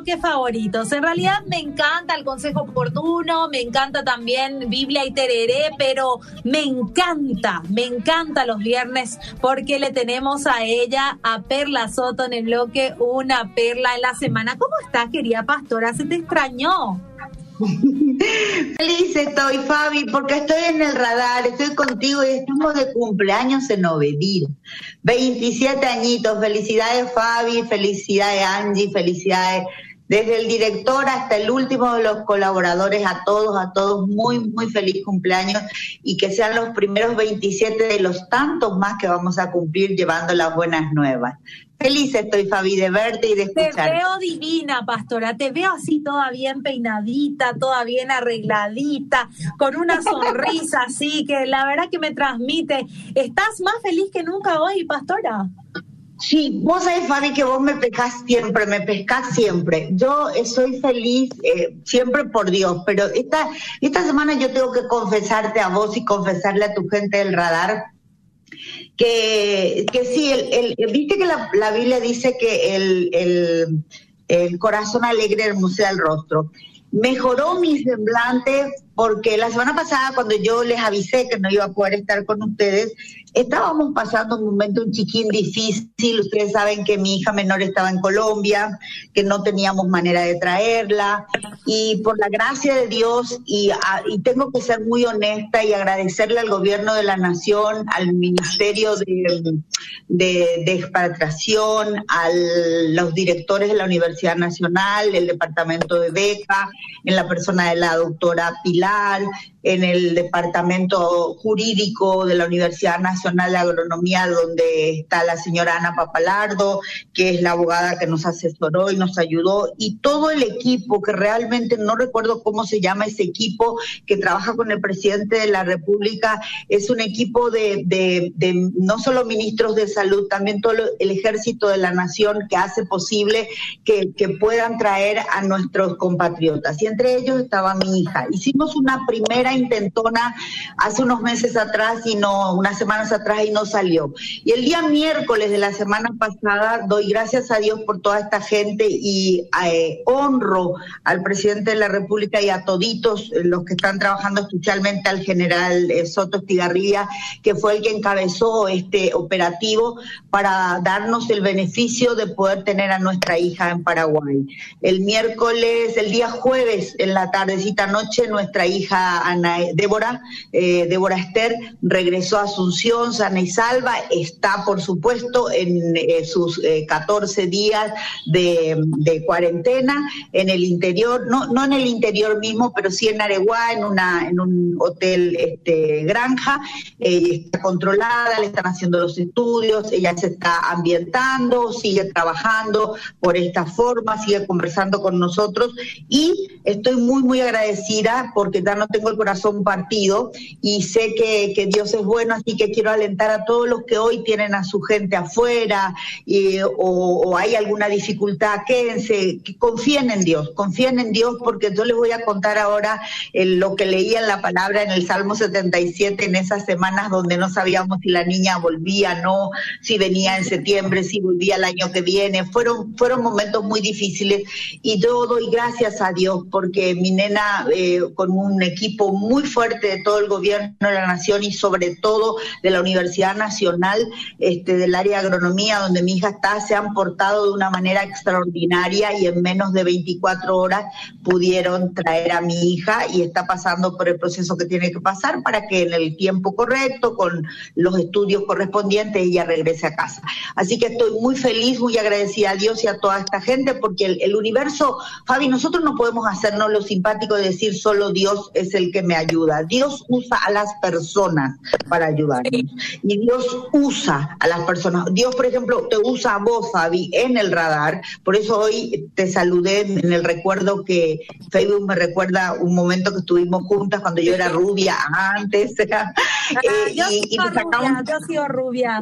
bloques favoritos. En realidad me encanta el consejo oportuno, me encanta también Biblia y Tereré, pero me encanta, me encanta los viernes porque le tenemos a ella, a Perla Soto en el bloque, una perla en la semana. ¿Cómo estás, querida pastora? ¿Se te extrañó? Feliz estoy, Fabi, porque estoy en el radar, estoy contigo y estamos de cumpleaños en Novedil. 27 añitos, felicidades Fabi, felicidades Angie, felicidades desde el director hasta el último de los colaboradores, a todos, a todos, muy, muy feliz cumpleaños y que sean los primeros 27 de los tantos más que vamos a cumplir llevando las buenas nuevas. Feliz estoy, Fabi, de verte y de escuchar. Te veo divina, pastora. Te veo así toda bien peinadita, toda bien arregladita, con una sonrisa así que la verdad que me transmite. ¿Estás más feliz que nunca hoy, pastora? Sí, vos sabés, Fabi, que vos me pescás siempre, me pescás siempre. Yo eh, soy feliz eh, siempre por Dios, pero esta, esta semana yo tengo que confesarte a vos y confesarle a tu gente del radar que, que sí, el, viste que la, Biblia dice que el, el, corazón alegre hermosea el rostro. Mejoró mi semblante porque la semana pasada cuando yo les avisé que no iba a poder estar con ustedes, estábamos pasando un momento un chiquín difícil. Ustedes saben que mi hija menor estaba en Colombia, que no teníamos manera de traerla y por la gracia de Dios y, y tengo que ser muy honesta y agradecerle al gobierno de la nación, al Ministerio de, de, de Expatriación, a los directores de la Universidad Nacional, el Departamento de Beca, en la persona de la doctora Pilar bailar, en el departamento jurídico de la Universidad Nacional de Agronomía, donde está la señora Ana Papalardo, que es la abogada que nos asesoró y nos ayudó, y todo el equipo, que realmente no recuerdo cómo se llama ese equipo, que trabaja con el presidente de la República, es un equipo de, de no solo ministros de salud, también todo el ejército de la nación que hace posible que, que puedan traer a nuestros compatriotas. Y entre ellos estaba mi hija. Hicimos una primera intentona hace unos meses atrás y no, unas semanas atrás y no salió. Y el día miércoles de la semana pasada doy gracias a Dios por toda esta gente y eh, honro al presidente de la República y a toditos los que están trabajando, especialmente al general eh, Soto Estigarribia, que fue el que encabezó este operativo para darnos el beneficio de poder tener a nuestra hija en Paraguay. El miércoles, el día jueves, en la tardecita noche, nuestra hija Ana, Débora, eh, Débora Esther, regresó a Asunción, sana y salva, está por supuesto en eh, sus 14 eh, días de, cuarentena en el interior, no, no en el interior mismo, pero sí en Areguá, en, una, en un hotel este, granja, está controlada, le están haciendo los estudios, ella se está ambientando, sigue trabajando por esta forma, sigue conversando con nosotros. Y estoy muy, muy agradecida porque ya no tengo el corazón partido y sé que, que, Dios es bueno, así que quiero alentar a todos los que hoy tienen a su gente afuera y, o, o, hay alguna dificultad, quédense, que confíen en Dios, confíen en Dios porque yo les voy a contar ahora lo que leía en la palabra en el Salmo 77 en esas semanas donde no sabíamos si la niña volvía, no, si venía en septiembre, si volvía el año que viene, fueron, fueron momentos muy difíciles y yo doy gracias a Dios porque mi nena eh, con un equipo muy fuerte de todo el gobierno de la nación y sobre todo de la Universidad Nacional este, del área de agronomía donde mi hija está, se han portado de una manera extraordinaria y en menos de 24 horas pudieron traer a mi hija y está pasando por el proceso que tiene que pasar para que en el tiempo correcto, con los estudios correspondientes, ella regrese a casa. Así que estoy muy feliz, muy agradecida a Dios y a toda esta gente porque el, el universo, Fabi, nosotros no podemos hacernos lo simpático de decir solo Dios es el que me ayuda. Dios usa a las personas para ayudarnos. Y Dios usa a las personas. Dios, por ejemplo, te usa a vos, Fabi, en el radar. Por eso hoy te saludé en el recuerdo que Facebook me recuerda un momento que estuvimos juntas cuando yo era rubia antes. Eh, yo, y, rubia, yo soy rubia.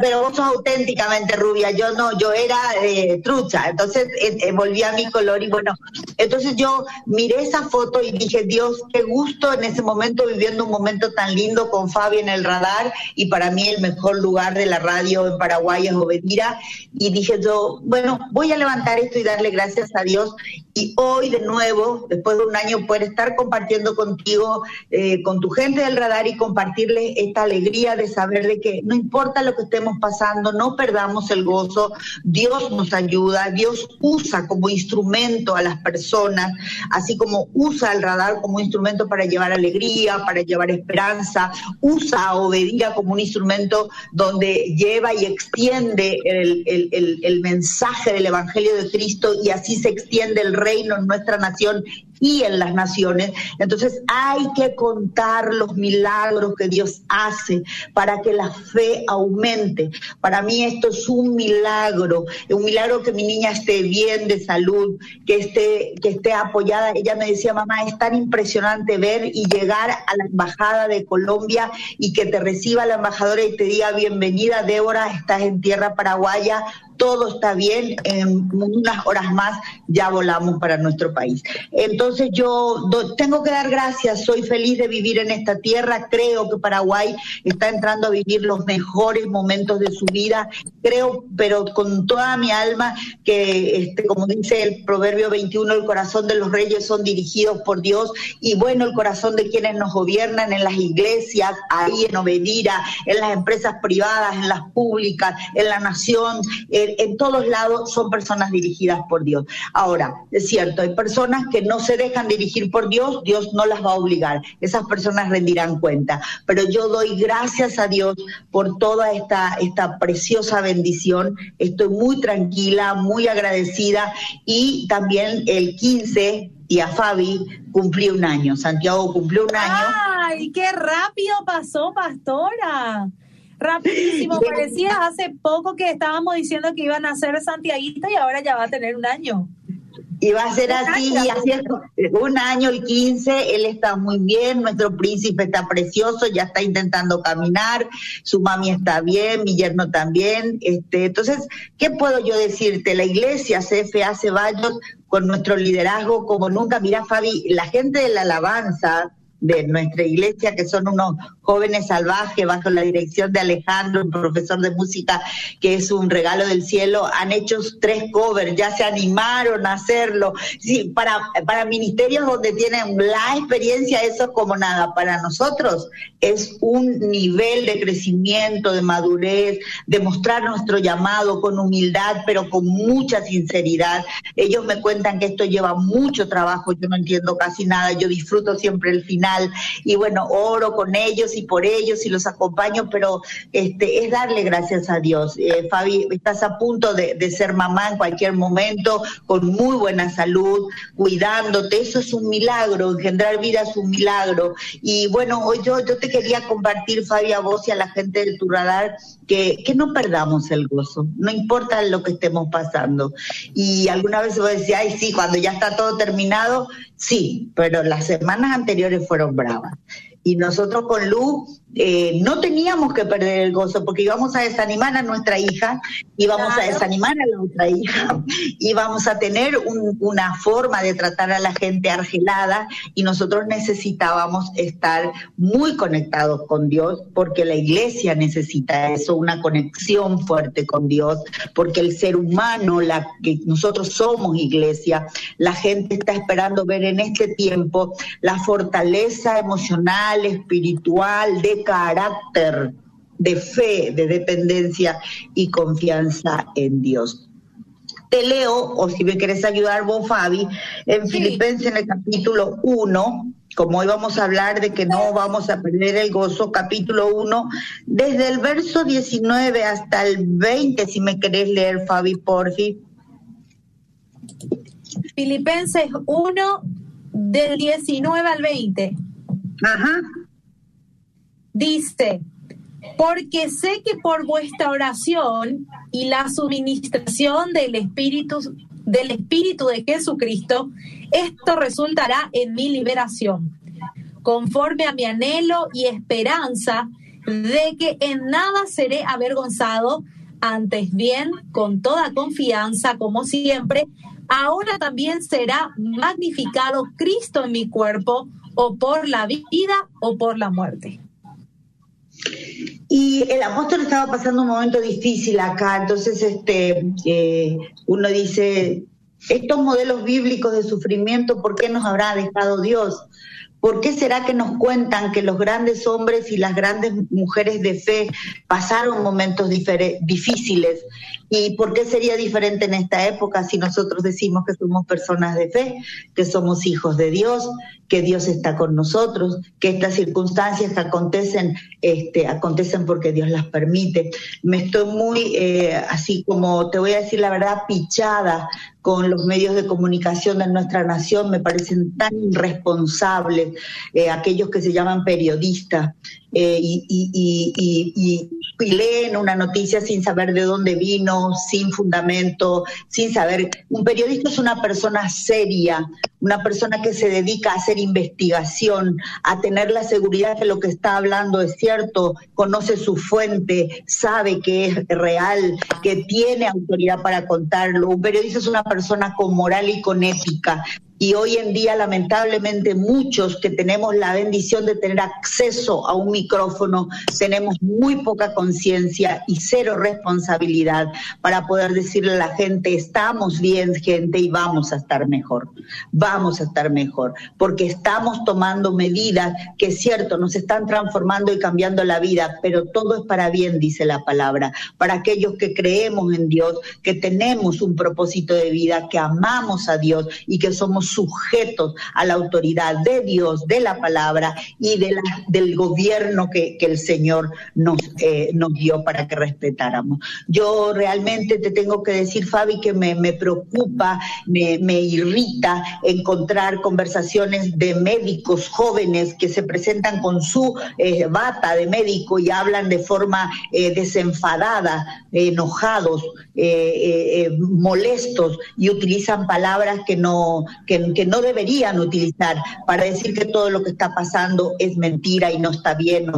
pero vos sos auténticamente rubia, yo no, yo era eh, trucha, entonces eh, volví a mi color y bueno, entonces yo miré esa foto y dije, Dios, qué gusto en ese momento viviendo un momento tan lindo con Fabi en el radar y para mí el mejor lugar de la radio en Paraguay es Obedira y dije yo, bueno, voy a levantar esto y darle gracias a Dios y hoy de nuevo, después de un año, poder estar compartiendo contigo, eh, con tu gente del radar y compartirles esta alegría de saber de que no importa lo que estemos pasando, no perdamos el gozo, Dios nos ayuda, Dios usa como instrumento a las personas, así como usa el radar como instrumento para llevar alegría, para llevar esperanza, usa a Obedira como un instrumento donde lleva y extiende el, el, el mensaje del Evangelio de Cristo y así se extiende el reino en nuestra nación y en las naciones. Entonces hay que contar los milagros que Dios hace para que la fe aumente. Para mí esto es un milagro, un milagro que mi niña esté bien de salud, que esté, que esté apoyada. Ella me decía, mamá, es tan impresionante ver y llegar a la embajada de Colombia y que te reciba la embajadora y te diga, bienvenida Débora, estás en tierra paraguaya, todo está bien, en unas horas más ya volamos para nuestro país. Entonces yo tengo que dar gracias, soy feliz de vivir en esta tierra, creo que Paraguay está entrando a vivir los mejores momentos de su vida, creo, pero con toda mi alma que, este, como dice el Proverbio 21, el corazón de los reyes son dirigidos por Dios y bueno, el corazón de quienes nos gobiernan en las iglesias, ahí en Obedira, en las empresas privadas, en las públicas, en la nación en todos lados son personas dirigidas por Dios. Ahora, es cierto, hay personas que no se dejan dirigir por Dios, Dios no las va a obligar, esas personas rendirán cuenta, pero yo doy gracias a Dios por toda esta, esta preciosa bendición, estoy muy tranquila, muy agradecida y también el 15 y a Fabi cumplió un año, Santiago cumplió un año. ¡Ay, qué rápido pasó, pastora! Rapidísimo, parecía hace poco que estábamos diciendo que iban a ser santiaguistas y ahora ya va a tener un año. Y va a ser así, y así un año el 15, él está muy bien, nuestro príncipe está precioso, ya está intentando caminar, su mami está bien, mi yerno también. Este, entonces, ¿qué puedo yo decirte? La iglesia CFA Ceballos, con nuestro liderazgo como nunca, mira Fabi, la gente de la alabanza, de nuestra iglesia, que son unos jóvenes salvajes bajo la dirección de Alejandro, un profesor de música que es un regalo del cielo, han hecho tres covers, ya se animaron a hacerlo. Sí, para, para ministerios donde tienen la experiencia, eso es como nada. Para nosotros es un nivel de crecimiento, de madurez, de mostrar nuestro llamado con humildad, pero con mucha sinceridad. Ellos me cuentan que esto lleva mucho trabajo, yo no entiendo casi nada, yo disfruto siempre el final y bueno, oro con ellos y por ellos y los acompaño, pero este es darle gracias a Dios. Eh, Fabi, estás a punto de, ser mamá en cualquier momento, con muy buena salud, cuidándote, eso es un milagro, engendrar vida es un milagro. Y bueno, hoy yo, yo te quería compartir, Fabi, a vos y a la gente de tu radar, que, que no perdamos el gozo, no importa lo que estemos pasando. Y alguna vez vos decís, ay, sí, cuando ya está todo terminado, sí, pero las semanas anteriores fueron bravas. Y nosotros con Lu eh, no teníamos que perder el gozo porque íbamos a desanimar a nuestra hija, íbamos a desanimar a la otra hija, íbamos a tener una forma de tratar a la gente argelada y nosotros necesitábamos estar muy conectados con Dios porque la iglesia necesita eso, una conexión fuerte con Dios, porque el ser humano, la que nosotros somos iglesia, la gente está esperando ver en este tiempo la fortaleza emocional, espiritual, de carácter de fe, de dependencia y confianza en Dios. Te leo, o si me quieres ayudar vos, Fabi, en Filipenses en el capítulo 1, como hoy vamos a hablar de que no vamos a perder el gozo, capítulo 1, desde el verso 19 hasta el 20, si me querés leer, Fabi, por fin. Filipenses 1, del 19 al 20. Ajá. Dice, porque sé que por vuestra oración y la suministración del Espíritu, del Espíritu de Jesucristo, esto resultará en mi liberación. conforme a mi anhelo y esperanza de que en nada seré avergonzado, antes bien, con toda confianza, como siempre, ahora también será magnificado Cristo en mi cuerpo, o por la vida o por la muerte. Y el apóstol estaba pasando un momento difícil acá, entonces este, eh, uno dice, estos modelos bíblicos de sufrimiento, ¿por qué nos habrá dejado Dios? ¿Por qué será que nos cuentan que los grandes hombres y las grandes mujeres de fe pasaron momentos difíciles? ¿Y por qué sería diferente en esta época si nosotros decimos que somos personas de fe, que somos hijos de Dios, que Dios está con nosotros, que estas circunstancias que acontecen, este, acontecen porque Dios las permite? Me estoy muy, eh, así como te voy a decir la verdad, pichada con los medios de comunicación de nuestra nación, me parecen tan irresponsables, eh, aquellos que se llaman periodistas, eh, y, y, leen una noticia sin saber de dónde vino, sin fundamento, sin saber. Un periodista es una persona seria, una persona que se dedica a hacer investigación, a tener la seguridad que lo que está hablando es cierto, conoce su fuente, sabe que es real, que tiene autoridad para contarlo. Un periodista es una persona con moral y con ética, y hoy en día lamentablemente muchos que tenemos la bendición de tener acceso a un micrófono tenemos muy poca conciencia y cero responsabilidad para poder decirle a la gente estamos bien gente y vamos a estar mejor, vamos a estar mejor, porque estamos tomando medidas que es cierto, nos están transformando y cambiando la vida, pero todo es para bien, dice la palabra, para aquellos que creemos en Dios, que tenemos un propósito de vida, que amamos a Dios y que somos sujetos a la autoridad de Dios, de la palabra y del gobierno que, el Señor nos, eh, dio para que respetáramos. Yo realmente te tengo que decir, Fabi, que me, preocupa, me, irrita encontrar conversaciones de médicos jóvenes que se presentan con su eh, bata de médico y hablan de forma eh, desenfadada, enojados, molestos y utilizan palabras que no, que, no deberían utilizar para decir que todo lo que está pasando es mentira y no está bien.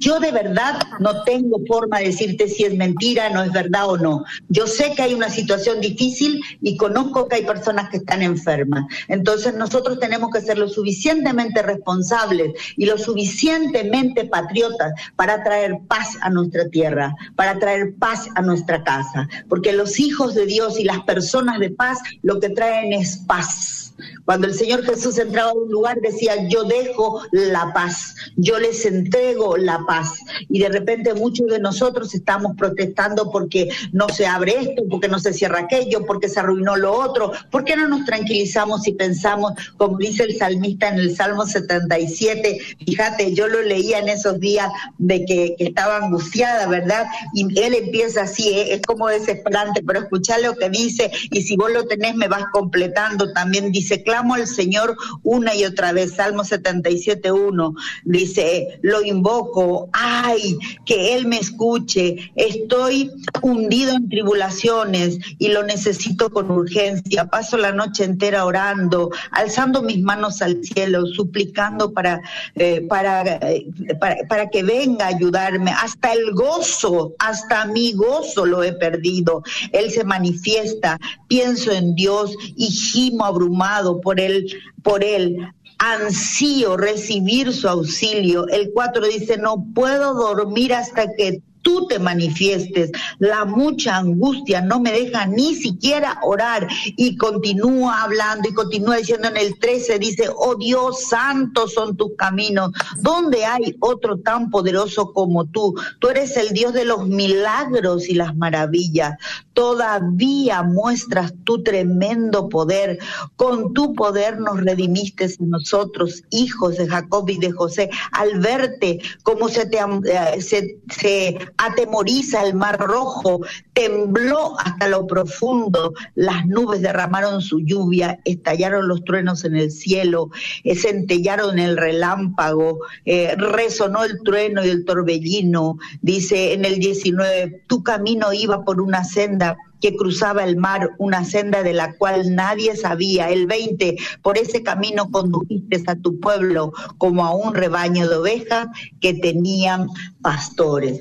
Yo de verdad no tengo forma de decirte si es mentira, no es verdad o no. Yo sé que hay una situación difícil y conozco que hay personas que están enfermas. Entonces nosotros tenemos que ser lo suficientemente responsables y lo suficientemente patriotas para traer paz a nuestra tierra, para traer paz a nuestra casa. Porque los hijos de Dios y las personas de paz lo que traen es paz cuando el Señor Jesús entraba a un lugar decía, yo dejo la paz, yo les entrego la paz. Y de repente muchos de nosotros estamos protestando porque no se abre esto, porque no se cierra aquello, porque se arruinó lo otro. ¿Por qué no nos tranquilizamos y pensamos, como dice el salmista en el Salmo 77? Fíjate, yo lo leía en esos días de que, estaba angustiada, ¿verdad? Y él empieza así, ¿eh? es como desesperante, pero escucha lo que dice y si vos lo tenés me vas completando, también dice dice, clamo al Señor una y otra vez, Salmo 77.1, dice, lo invoco, ay, que Él me escuche, estoy hundido en tribulaciones y lo necesito con urgencia, paso la noche entera orando, alzando mis manos al cielo, suplicando para, eh, para, eh, para, para que venga a ayudarme, hasta el gozo, hasta mi gozo lo he perdido, Él se manifiesta, pienso en Dios y gimo abrumado, por él, por él, ansío recibir su auxilio. El 4 dice, no puedo dormir hasta que tú te manifiestes. La mucha angustia no me deja ni siquiera orar y continúa hablando y continúa diciendo en el 13, dice, oh Dios, santos son tus caminos. ¿Dónde hay otro tan poderoso como tú? Tú eres el Dios de los milagros y las maravillas. Todavía muestras tu tremendo poder. Con tu poder nos redimiste nosotros, hijos de Jacob y de José, al verte cómo se te eh, se atemoriza el mar rojo, tembló hasta lo profundo, las nubes derramaron su lluvia, estallaron los truenos en el cielo, eh, centellaron el relámpago, eh, resonó el trueno y el torbellino, dice en el 19, tu camino iba por una senda que cruzaba el mar, una senda de la cual nadie sabía. El 20, por ese camino condujiste a tu pueblo como a un rebaño de ovejas que tenían pastores.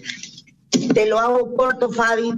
Te lo hago corto, Fabi,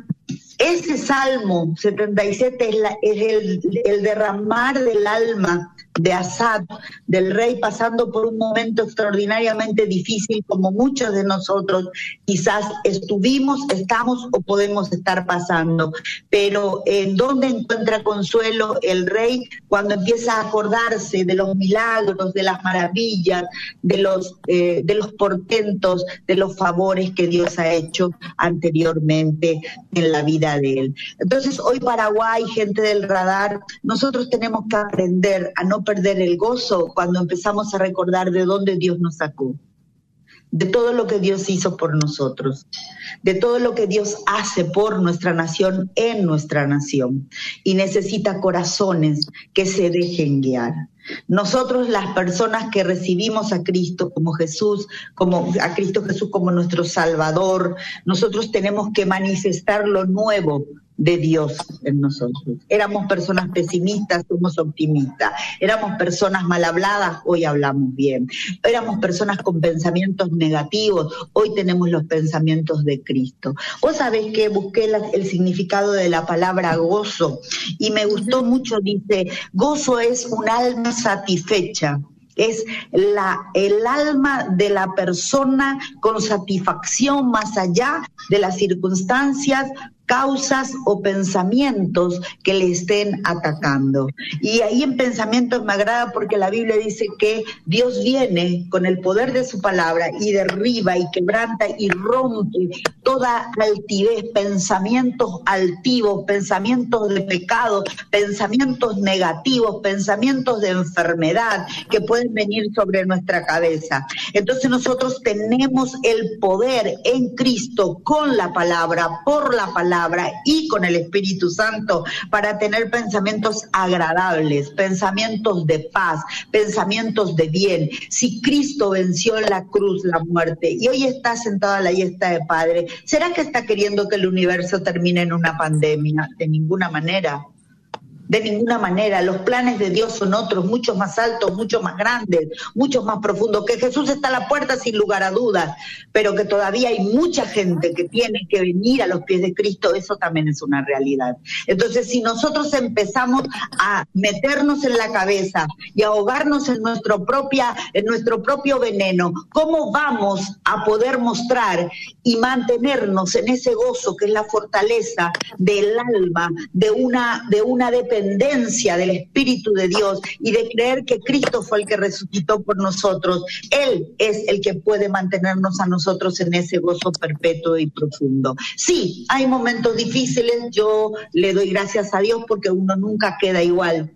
ese Salmo 77 es, es el, derramar del alma de Asad, del rey, pasando por un momento extraordinariamente difícil como muchos de nosotros quizás estuvimos, estamos o podemos estar pasando. Pero ¿en dónde encuentra consuelo el rey cuando empieza a acordarse de los milagros, de las maravillas, de los, eh, de los portentos, de los favores que Dios ha hecho anteriormente en la vida de él? Entonces, hoy Paraguay, gente del radar, nosotros tenemos que aprender a no perder el gozo cuando empezamos a recordar de dónde Dios nos sacó, de todo lo que Dios hizo por nosotros, de todo lo que Dios hace por nuestra nación en nuestra nación. Y necesita corazones que se dejen guiar. Nosotros las personas que recibimos a Cristo como Jesús, como a Cristo Jesús como nuestro Salvador, nosotros tenemos que manifestar lo nuevo de Dios en nosotros. Éramos personas pesimistas, somos optimistas. Éramos personas mal habladas, hoy hablamos bien. Éramos personas con pensamientos negativos, hoy tenemos los pensamientos de Cristo. Vos sabés que busqué el significado de la palabra gozo y me gustó mucho, dice, gozo es un alma satisfecha es la, el alma de la persona con satisfacción más allá de las circunstancias causas o pensamientos que le estén atacando. Y ahí en pensamientos me agrada porque la Biblia dice que Dios viene con el poder de su palabra y derriba y quebranta y rompe toda altivez, pensamientos altivos, pensamientos de pecado, pensamientos negativos, pensamientos de enfermedad que pueden venir sobre nuestra cabeza. Entonces nosotros tenemos el poder en Cristo con la palabra, por la palabra y con el Espíritu Santo para tener pensamientos agradables, pensamientos de paz, pensamientos de bien. Si Cristo venció en la cruz la muerte y hoy está sentado a la diestra de Padre, ¿será que está queriendo que el universo termine en una pandemia? De ninguna manera de ninguna manera. Los planes de Dios son otros, mucho más altos, mucho más grandes, mucho más profundos. Que Jesús está a la puerta sin lugar a dudas, pero que todavía hay mucha gente que tiene que venir a los pies de Cristo, eso también es una realidad. Entonces, si nosotros empezamos a meternos en la cabeza y ahogarnos en nuestro, propia, en nuestro propio veneno, ¿cómo vamos a poder mostrar y mantenernos en ese gozo que es la fortaleza del alma, de una, de una dependencia? Dependencia del Espíritu de Dios y de creer que Cristo fue el que resucitó por nosotros, Él es el que puede mantenernos a nosotros en ese gozo perpetuo y profundo. Sí, hay momentos difíciles, yo le doy gracias a Dios porque uno nunca queda igual.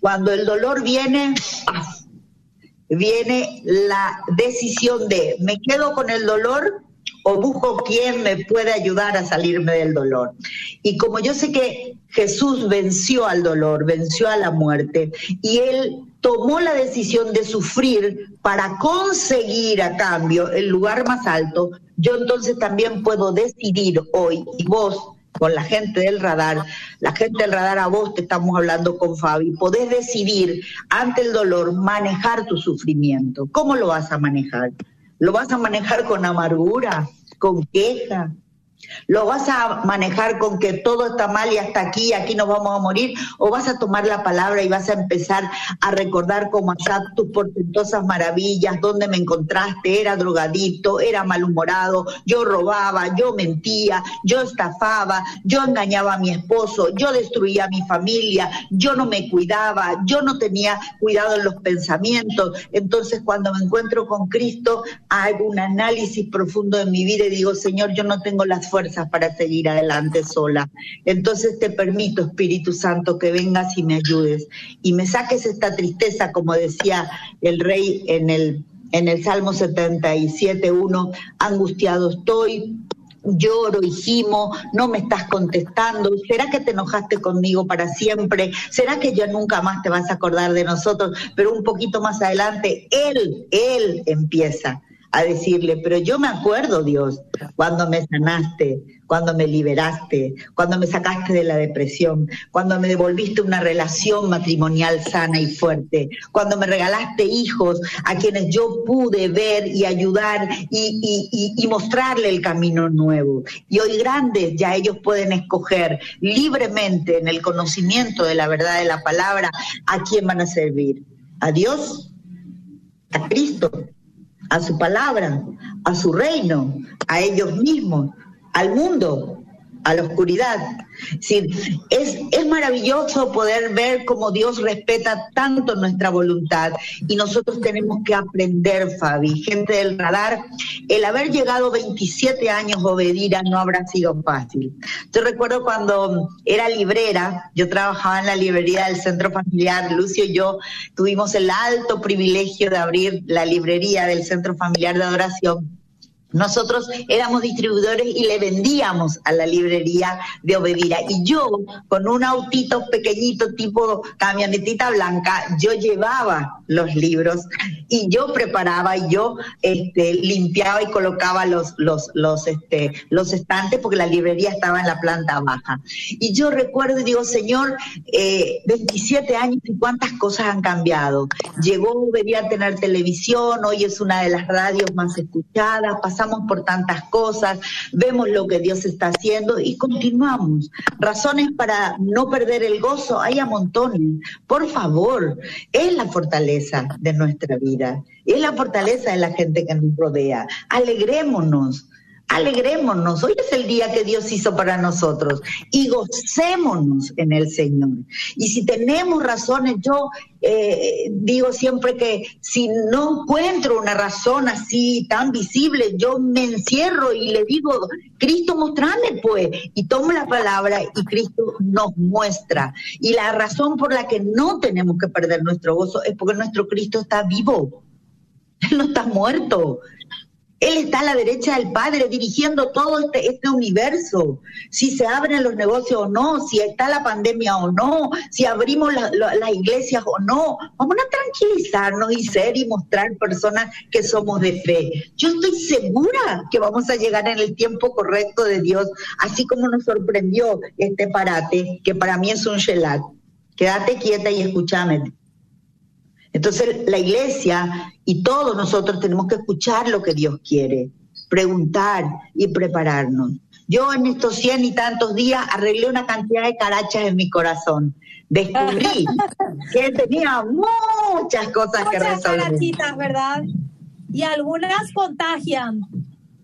Cuando el dolor viene, viene la decisión de me quedo con el dolor o busco quién me puede ayudar a salirme del dolor. Y como yo sé que Jesús venció al dolor, venció a la muerte, y él tomó la decisión de sufrir para conseguir a cambio el lugar más alto, yo entonces también puedo decidir hoy, y vos con la gente del radar, la gente del radar a vos te estamos hablando con Fabi, podés decidir ante el dolor manejar tu sufrimiento. ¿Cómo lo vas a manejar? ¿Lo vas a manejar con amargura, con queja, ¿Lo vas a manejar con que todo está mal y hasta aquí, aquí nos vamos a morir? ¿O vas a tomar la palabra y vas a empezar a recordar como Asad tus portentosas maravillas, dónde me encontraste, era drogadicto, era malhumorado, yo robaba, yo mentía, yo estafaba, yo engañaba a mi esposo, yo destruía a mi familia, yo no me cuidaba, yo no tenía cuidado en los pensamientos. Entonces cuando me encuentro con Cristo, hago un análisis profundo de mi vida y digo, Señor, yo no tengo las fuerzas para seguir adelante sola. Entonces te permito, Espíritu Santo, que vengas y me ayudes y me saques esta tristeza, como decía el rey en el, en el Salmo 77.1, angustiado estoy, lloro y gimo, no me estás contestando, ¿será que te enojaste conmigo para siempre? ¿Será que ya nunca más te vas a acordar de nosotros? Pero un poquito más adelante, Él, Él empieza a decirle, pero yo me acuerdo, Dios, cuando me sanaste, cuando me liberaste, cuando me sacaste de la depresión, cuando me devolviste una relación matrimonial sana y fuerte, cuando me regalaste hijos a quienes yo pude ver y ayudar y, mostrarle el camino nuevo. Y hoy grandes ya ellos pueden escoger libremente en el conocimiento de la verdad de la palabra a quién van a servir. A Dios, a Cristo, a su palabra, a su reino, a ellos mismos al mundo, a la oscuridad. Es, es maravilloso poder ver cómo Dios respeta tanto nuestra voluntad y nosotros tenemos que aprender, Fabi, gente del radar, el haber llegado 27 años obedira no habrá sido fácil. Yo recuerdo cuando era librera, yo trabajaba en la librería del Centro Familiar, Lucio y yo tuvimos el alto privilegio de abrir la librería del Centro Familiar de Adoración nosotros éramos distribuidores y le vendíamos a la librería de Obedira. Y yo, con un autito pequeñito tipo camionetita blanca, yo llevaba los libros y yo preparaba y yo este, limpiaba y colocaba los, los, los, este, los estantes porque la librería estaba en la planta baja. Y yo recuerdo y digo, Señor, eh, 27 años y cuántas cosas han cambiado. Llegó Obedira a tener televisión, hoy es una de las radios más escuchadas, pasamos por tantas cosas, vemos lo que Dios está haciendo y continuamos. Razones para no perder el gozo hay a montones. Por favor, es la fortaleza de nuestra vida, es la fortaleza de la gente que nos rodea. Alegrémonos Alegrémonos, hoy es el día que Dios hizo para nosotros y gocémonos en el Señor. Y si tenemos razones, yo eh, digo siempre que si no encuentro una razón así tan visible, yo me encierro y le digo, Cristo, mostrame pues, y tomo la palabra y Cristo nos muestra. Y la razón por la que no tenemos que perder nuestro gozo es porque nuestro Cristo está vivo. Él no está muerto. Él está a la derecha del Padre dirigiendo todo este, este universo. Si se abren los negocios o no, si está la pandemia o no, si abrimos las iglesias o no. Vamos a tranquilizarnos y ser y mostrar personas que somos de fe. Yo estoy segura que vamos a llegar en el tiempo correcto de Dios, así como nos sorprendió este parate, que para mí es un shelat. Quédate quieta y escúchame. Entonces la iglesia y todos nosotros tenemos que escuchar lo que Dios quiere, preguntar y prepararnos. Yo en estos cien y tantos días arreglé una cantidad de carachas en mi corazón. Descubrí que tenía muchas cosas que resolver. carachitas, ¿verdad? Y algunas contagian.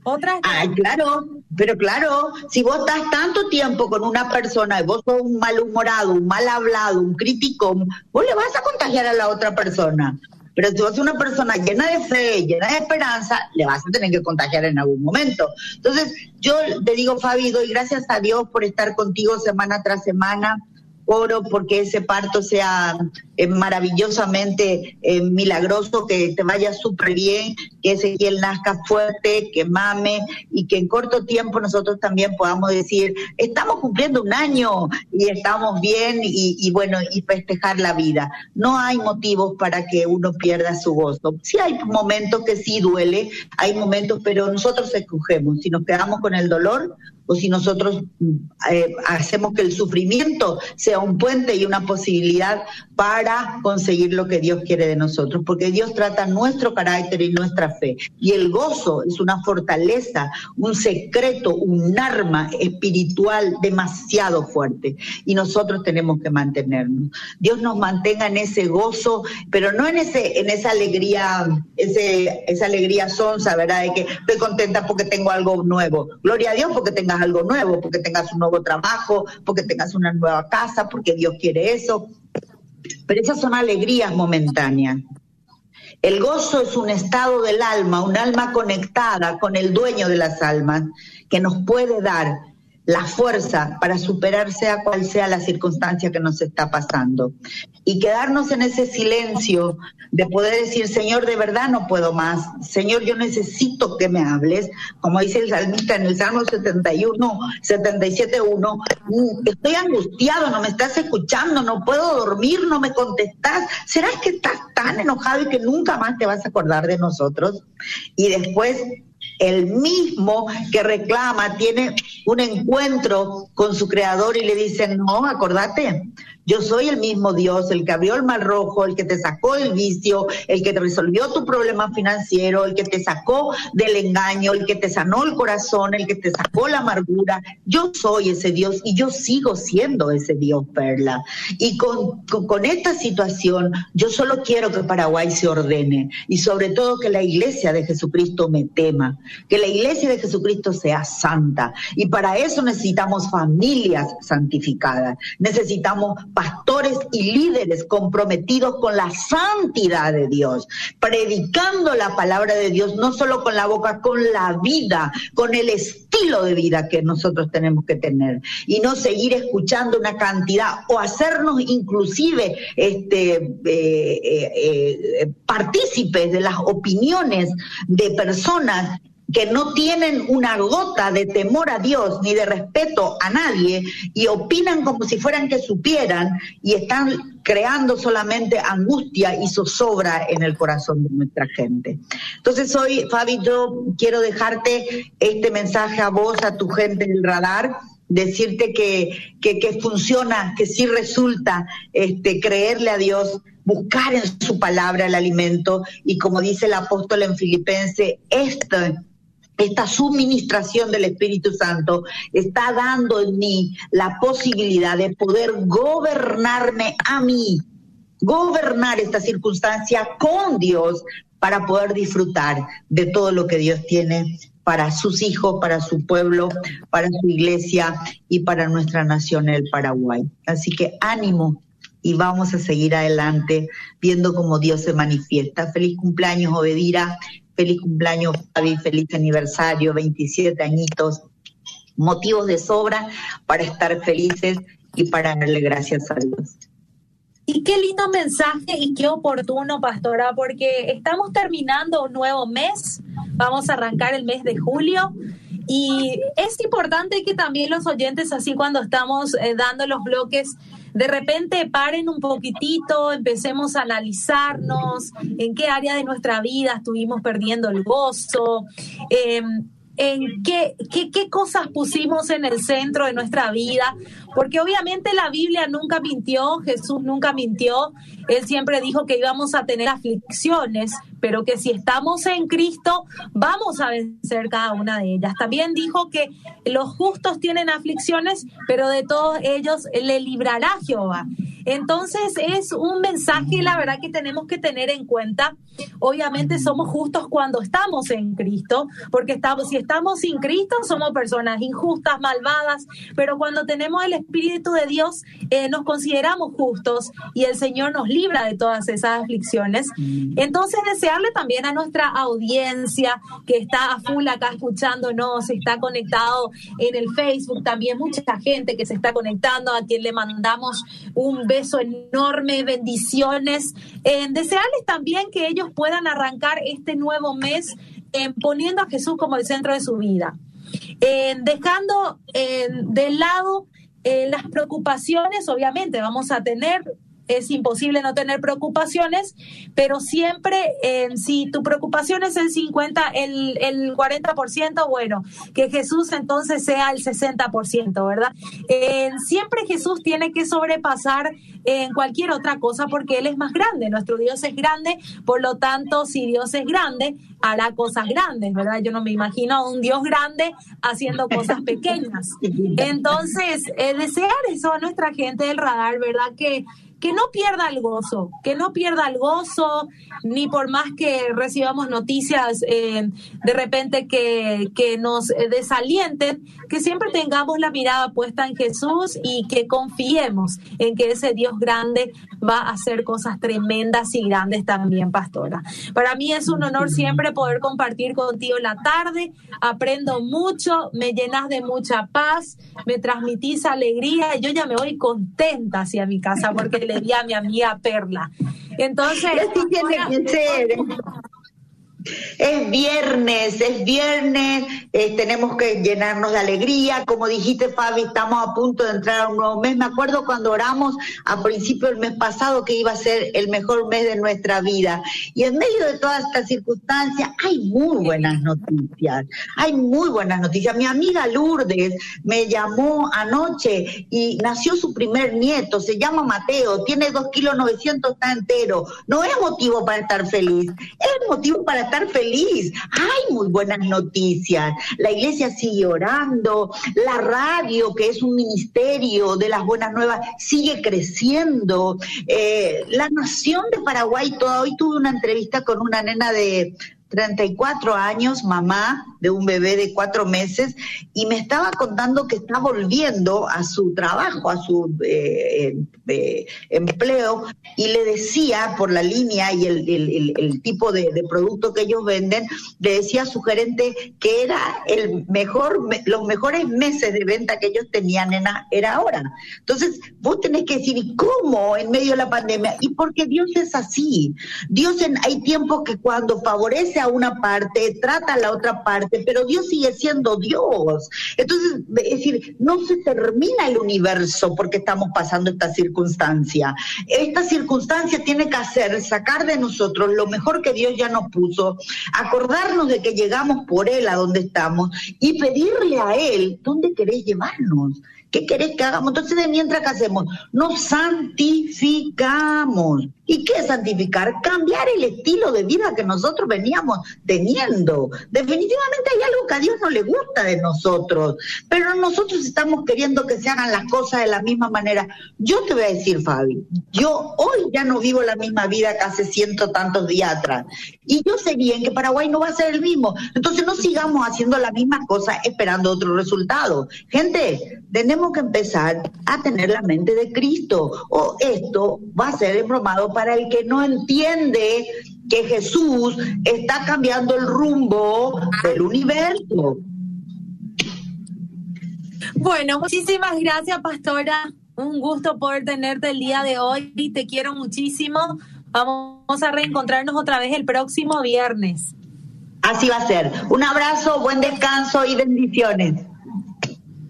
Otras. Ay, claro, pero claro, si vos estás tanto tiempo con una persona y vos sos un malhumorado, un mal hablado, un crítico, vos le vas a contagiar a la otra persona. Pero si vos sos una persona llena de fe, llena de esperanza, le vas a tener que contagiar en algún momento. Entonces, yo te digo, Fabi, doy gracias a Dios por estar contigo semana tras semana oro porque ese parto sea eh, maravillosamente eh, milagroso, que te vaya súper bien, que Ezequiel nazca fuerte, que mame y que en corto tiempo nosotros también podamos decir, estamos cumpliendo un año y estamos bien y, y bueno, y festejar la vida. No hay motivos para que uno pierda su gozo. Sí hay momentos que sí duele, hay momentos, pero nosotros escogemos. Si nos quedamos con el dolor, o si nosotros eh, hacemos que el sufrimiento sea un puente y una posibilidad para conseguir lo que Dios quiere de nosotros, porque Dios trata nuestro carácter y nuestra fe. Y el gozo es una fortaleza, un secreto, un arma espiritual demasiado fuerte. Y nosotros tenemos que mantenernos. Dios nos mantenga en ese gozo, pero no en ese, en esa alegría, ese, esa alegría sonsa, ¿verdad? De que estoy contenta porque tengo algo nuevo. Gloria a Dios porque algo nuevo, porque tengas un nuevo trabajo, porque tengas una nueva casa, porque Dios quiere eso. Pero esas son alegrías momentáneas. El gozo es un estado del alma, un alma conectada con el dueño de las almas, que nos puede dar la fuerza para superar sea cual sea la circunstancia que nos está pasando. Y quedarnos en ese silencio de poder decir, Señor, de verdad no puedo más. Señor, yo necesito que me hables. Como dice el salmista en el Salmo 71, 77.1, mm, estoy angustiado, no me estás escuchando, no puedo dormir, no me contestas. ¿Será que estás tan enojado y que nunca más te vas a acordar de nosotros? Y después el mismo que reclama tiene un encuentro con su creador y le dice, no, acordate, yo soy el mismo Dios, el que abrió el mar rojo, el que te sacó del vicio, el que te resolvió tu problema financiero, el que te sacó del engaño, el que te sanó el corazón, el que te sacó la amargura. Yo soy ese Dios y yo sigo siendo ese Dios, Perla. Y con, con, esta situación, yo solo quiero que Paraguay se ordene y sobre todo que la iglesia de Jesucristo me tema, que la iglesia de Jesucristo sea santa. Y para eso necesitamos familias santificadas, necesitamos pastores y líderes comprometidos con la santidad de Dios, predicando la palabra de Dios, no solo con la boca, con la vida, con el estilo de vida que nosotros tenemos que tener. Y no seguir escuchando una cantidad o hacernos inclusive este, eh, eh, eh, partícipes de las opiniones de personas que no tienen una gota de temor a Dios ni de respeto a nadie y opinan como si fueran que supieran y están creando solamente angustia y zozobra en el corazón de nuestra gente. Entonces hoy, Fabi, yo quiero dejarte este mensaje a vos, a tu gente del radar, decirte que, que, que funciona, que sí resulta este, creerle a Dios buscar en su palabra el alimento y como dice el apóstol en Filipense, esto esta suministración del Espíritu Santo está dando en mí la posibilidad de poder gobernarme a mí, gobernar esta circunstancia con Dios para poder disfrutar de todo lo que Dios tiene para sus hijos, para su pueblo, para su iglesia y para nuestra nación, el Paraguay. Así que ánimo y vamos a seguir adelante viendo cómo Dios se manifiesta. Feliz cumpleaños, Obedira. Feliz cumpleaños, Fabi, feliz aniversario, 27 añitos. Motivos de sobra para estar felices y para darle gracias a Dios. Y qué lindo mensaje y qué oportuno, pastora, porque estamos terminando un nuevo mes, vamos a arrancar el mes de julio y es importante que también los oyentes, así cuando estamos eh, dando los bloques, de repente paren un poquitito, empecemos a analizarnos en qué área de nuestra vida estuvimos perdiendo el gozo. Eh, en qué, qué, qué, cosas pusimos en el centro de nuestra vida, porque obviamente la Biblia nunca mintió, Jesús nunca mintió, Él siempre dijo que íbamos a tener aflicciones, pero que si estamos en Cristo vamos a vencer cada una de ellas. También dijo que los justos tienen aflicciones, pero de todos ellos le librará Jehová. Entonces es un mensaje, la verdad, que tenemos que tener en cuenta. Obviamente somos justos cuando estamos en Cristo, porque estamos, si estamos sin Cristo somos personas injustas, malvadas, pero cuando tenemos el Espíritu de Dios eh, nos consideramos justos y el Señor nos libra de todas esas aflicciones. Entonces desearle también a nuestra audiencia que está a full acá escuchándonos, está conectado en el Facebook, también mucha gente que se está conectando, a quien le mandamos un beso enorme, bendiciones. en desearles también que ellos puedan arrancar este nuevo mes poniendo a Jesús como el centro de su vida. dejando de lado eh, las preocupaciones, obviamente, vamos a tener es imposible no tener preocupaciones, pero siempre si tu preocupación es el 50, el, el 40%, bueno, que Jesús entonces sea el 60%, ¿verdad? siempre Jesús tiene que sobrepasar en cualquier otra cosa porque Él es más grande, nuestro Dios es grande, por lo tanto, si Dios es grande, hará cosas grandes, ¿verdad? Yo no me imagino a un Dios grande haciendo cosas pequeñas. Entonces, desear eso a nuestra gente del radar, ¿verdad? Que que no pierda el gozo, que no pierda el gozo, ni por más que recibamos noticias eh, de repente que, que nos desalienten, que siempre tengamos la mirada puesta en Jesús y que confiemos en que ese Dios grande va a hacer cosas tremendas y grandes también, pastora. Para mí es un honor siempre poder compartir contigo la tarde, aprendo mucho, me llenas de mucha paz, me transmitís alegría yo ya me voy contenta hacia mi casa porque le di a mi amiga Perla. Entonces. Es viernes, es viernes, eh, tenemos que llenarnos de alegría. Como dijiste, Fabi, estamos a punto de entrar a un nuevo mes. Me acuerdo cuando oramos a principio del mes pasado que iba a ser el mejor mes de nuestra vida. Y en medio de todas estas circunstancias hay muy buenas noticias. Hay muy buenas noticias. Mi amiga Lourdes me llamó anoche y nació su primer nieto. Se llama Mateo, tiene dos kilos 900, está entero. No es motivo para estar feliz, es motivo para estar feliz. Hay muy buenas noticias. La iglesia sigue orando, la radio, que es un ministerio de las buenas nuevas, sigue creciendo. Eh, la nación de Paraguay, toda, hoy tuve una entrevista con una nena de 34 años, mamá de un bebé de cuatro meses, y me estaba contando que está volviendo a su trabajo, a su eh, eh, empleo, y le decía por la línea y el, tipo de, producto que ellos venden, le decía a su gerente que era el mejor, los mejores meses de venta que ellos tenían, nena, era ahora. Entonces, vos tenés que decir, ¿y cómo en medio de la pandemia? Y porque Dios es así. Dios en, hay tiempos que cuando favorece a una parte, trata a la otra parte, pero Dios sigue siendo Dios. Entonces, es decir, no se termina el universo porque estamos pasando esta circunstancia. Esta circunstancia tiene que hacer sacar de nosotros lo mejor que Dios ya nos puso, acordarnos de que llegamos por Él a donde estamos y pedirle a Él, ¿dónde querés llevarnos? ¿Qué querés que hagamos? Entonces, de mientras que hacemos, nos santificamos. ¿Y qué es santificar? Cambiar el estilo de vida que nosotros veníamos teniendo. Definitivamente hay algo que a Dios no le gusta de nosotros, pero nosotros estamos queriendo que se hagan las cosas de la misma manera. Yo te voy a decir, Fabi, yo hoy ya no vivo la misma vida que hace ciento tantos días atrás. Y yo sé bien que Paraguay no va a ser el mismo. Entonces no sigamos haciendo la misma cosa esperando otro resultado. Gente, tenemos que empezar a tener la mente de Cristo o esto va a ser embromado para el que no entiende que Jesús está cambiando el rumbo del universo. Bueno, muchísimas gracias, pastora. Un gusto poder tenerte el día de hoy. Te quiero muchísimo. Vamos a reencontrarnos otra vez el próximo viernes. Así va a ser. Un abrazo, buen descanso y bendiciones.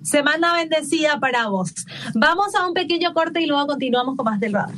Semana bendecida para vos. Vamos a un pequeño corte y luego continuamos con más del radar.